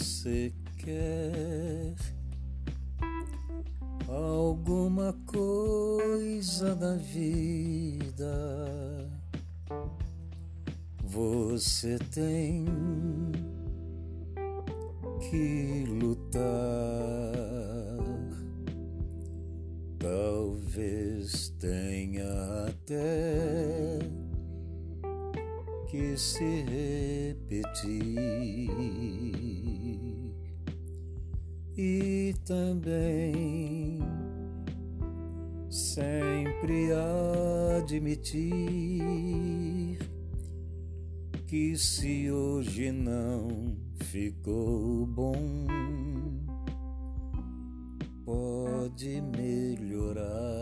você quer alguma coisa da vida, você tem que lutar. Talvez tenha até que se repetir e também sempre admitir que se hoje não ficou bom, pode melhorar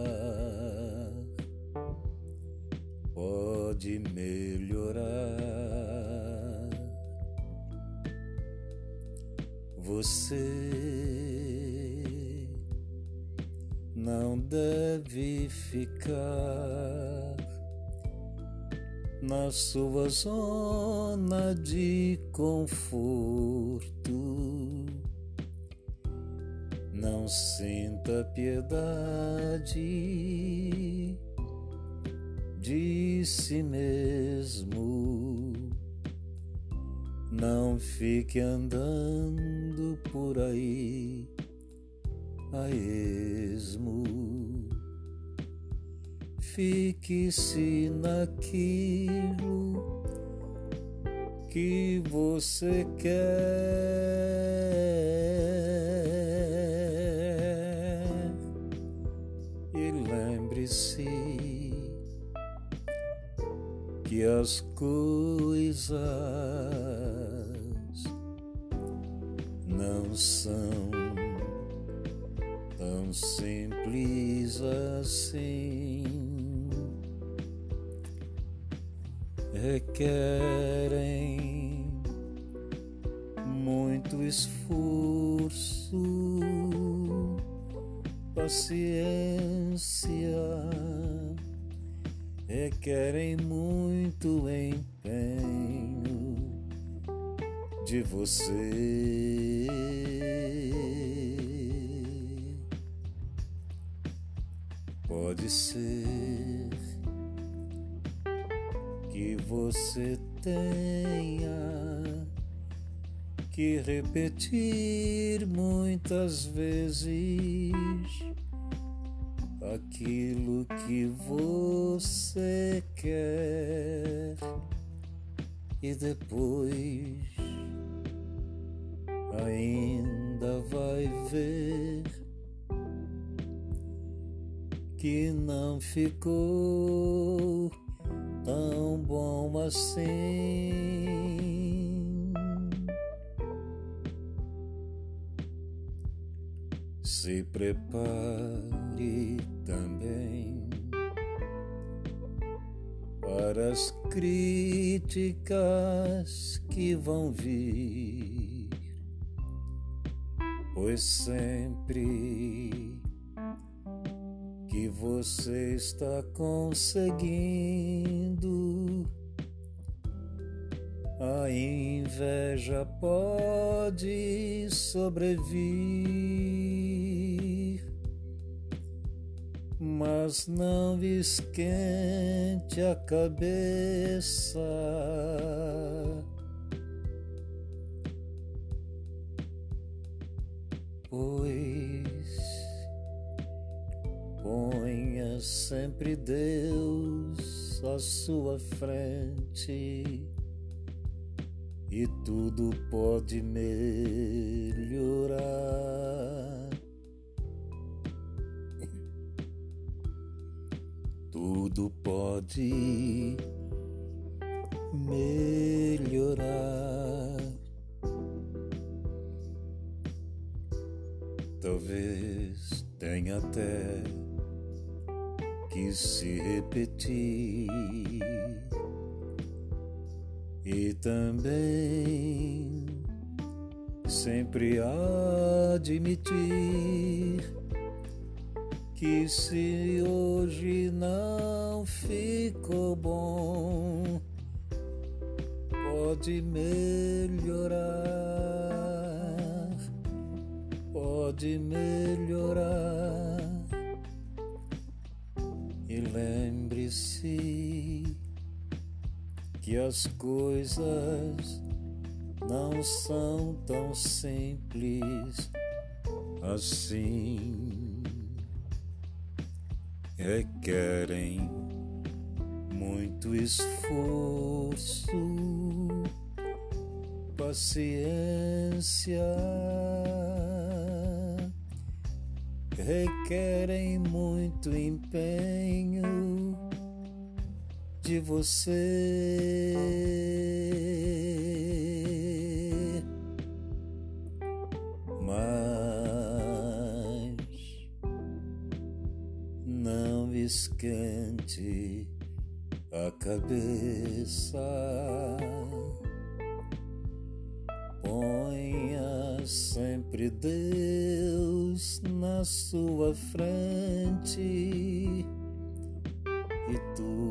pode melhorar. Você não deve ficar na sua zona de conforto. Não sinta piedade de si mesmo. Não fique andando por aí a esmo. Fique-se naquilo que você quer e lembre-se que as coisas não são simples assim. Requerem muito esforço, paciência requerem muito empenho de você. Pode ser que você tenha que repetir muitas vezes aquilo que você quer e depois ainda vai ver que não ficou tão bom assim. Se prepare também para as críticas que vão vir, pois sempre que você está conseguindo a inveja pode sobrevir, mas não esquente a cabeça. Pois ponha sempre Deus à sua frente e tudo pode melhorar. Tudo pode melhorar. Talvez tenha até que se repetir e também sempre admitir que se hoje não ficou bom, pode melhorar. pode melhorar. Lembre-se que as coisas não são tão simples assim. Requerem muito esforço, paciência, requerem muito empenho de você. Mas não esquente a cabeça. Ponha sempre Deus na sua frente. E tu